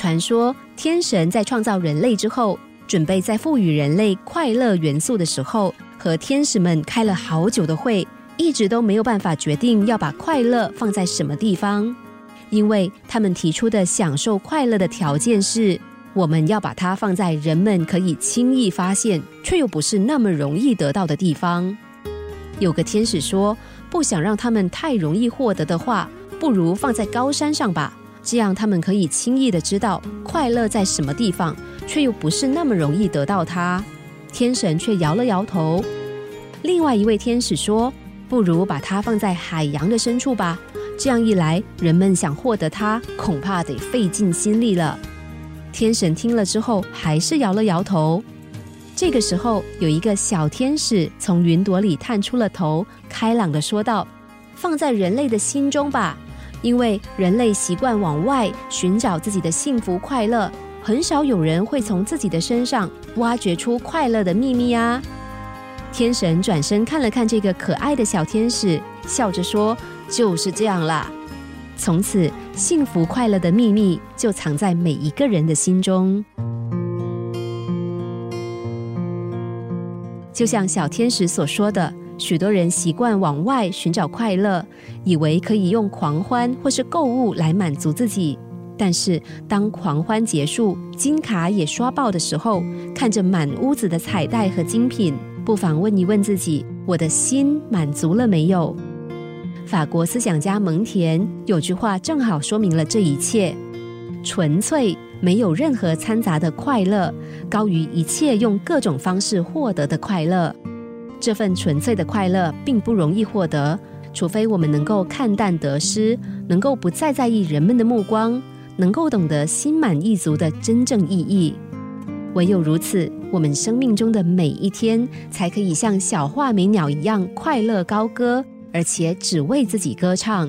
传说天神在创造人类之后，准备在赋予人类快乐元素的时候，和天使们开了好久的会，一直都没有办法决定要把快乐放在什么地方，因为他们提出的享受快乐的条件是，我们要把它放在人们可以轻易发现却又不是那么容易得到的地方。有个天使说，不想让他们太容易获得的话，不如放在高山上吧。这样，他们可以轻易的知道快乐在什么地方，却又不是那么容易得到它。天神却摇了摇头。另外一位天使说：“不如把它放在海洋的深处吧。这样一来，人们想获得它，恐怕得费尽心力了。”天神听了之后，还是摇了摇头。这个时候，有一个小天使从云朵里探出了头，开朗的说道：“放在人类的心中吧。”因为人类习惯往外寻找自己的幸福快乐，很少有人会从自己的身上挖掘出快乐的秘密啊！天神转身看了看这个可爱的小天使，笑着说：“就是这样啦。”从此，幸福快乐的秘密就藏在每一个人的心中。就像小天使所说的。许多人习惯往外寻找快乐，以为可以用狂欢或是购物来满足自己。但是，当狂欢结束，金卡也刷爆的时候，看着满屋子的彩带和精品，不妨问一问自己：我的心满足了没有？法国思想家蒙田有句话正好说明了这一切：纯粹没有任何掺杂的快乐，高于一切用各种方式获得的快乐。这份纯粹的快乐并不容易获得，除非我们能够看淡得失，能够不再在意人们的目光，能够懂得心满意足的真正意义。唯有如此，我们生命中的每一天才可以像小画眉鸟一样快乐高歌，而且只为自己歌唱。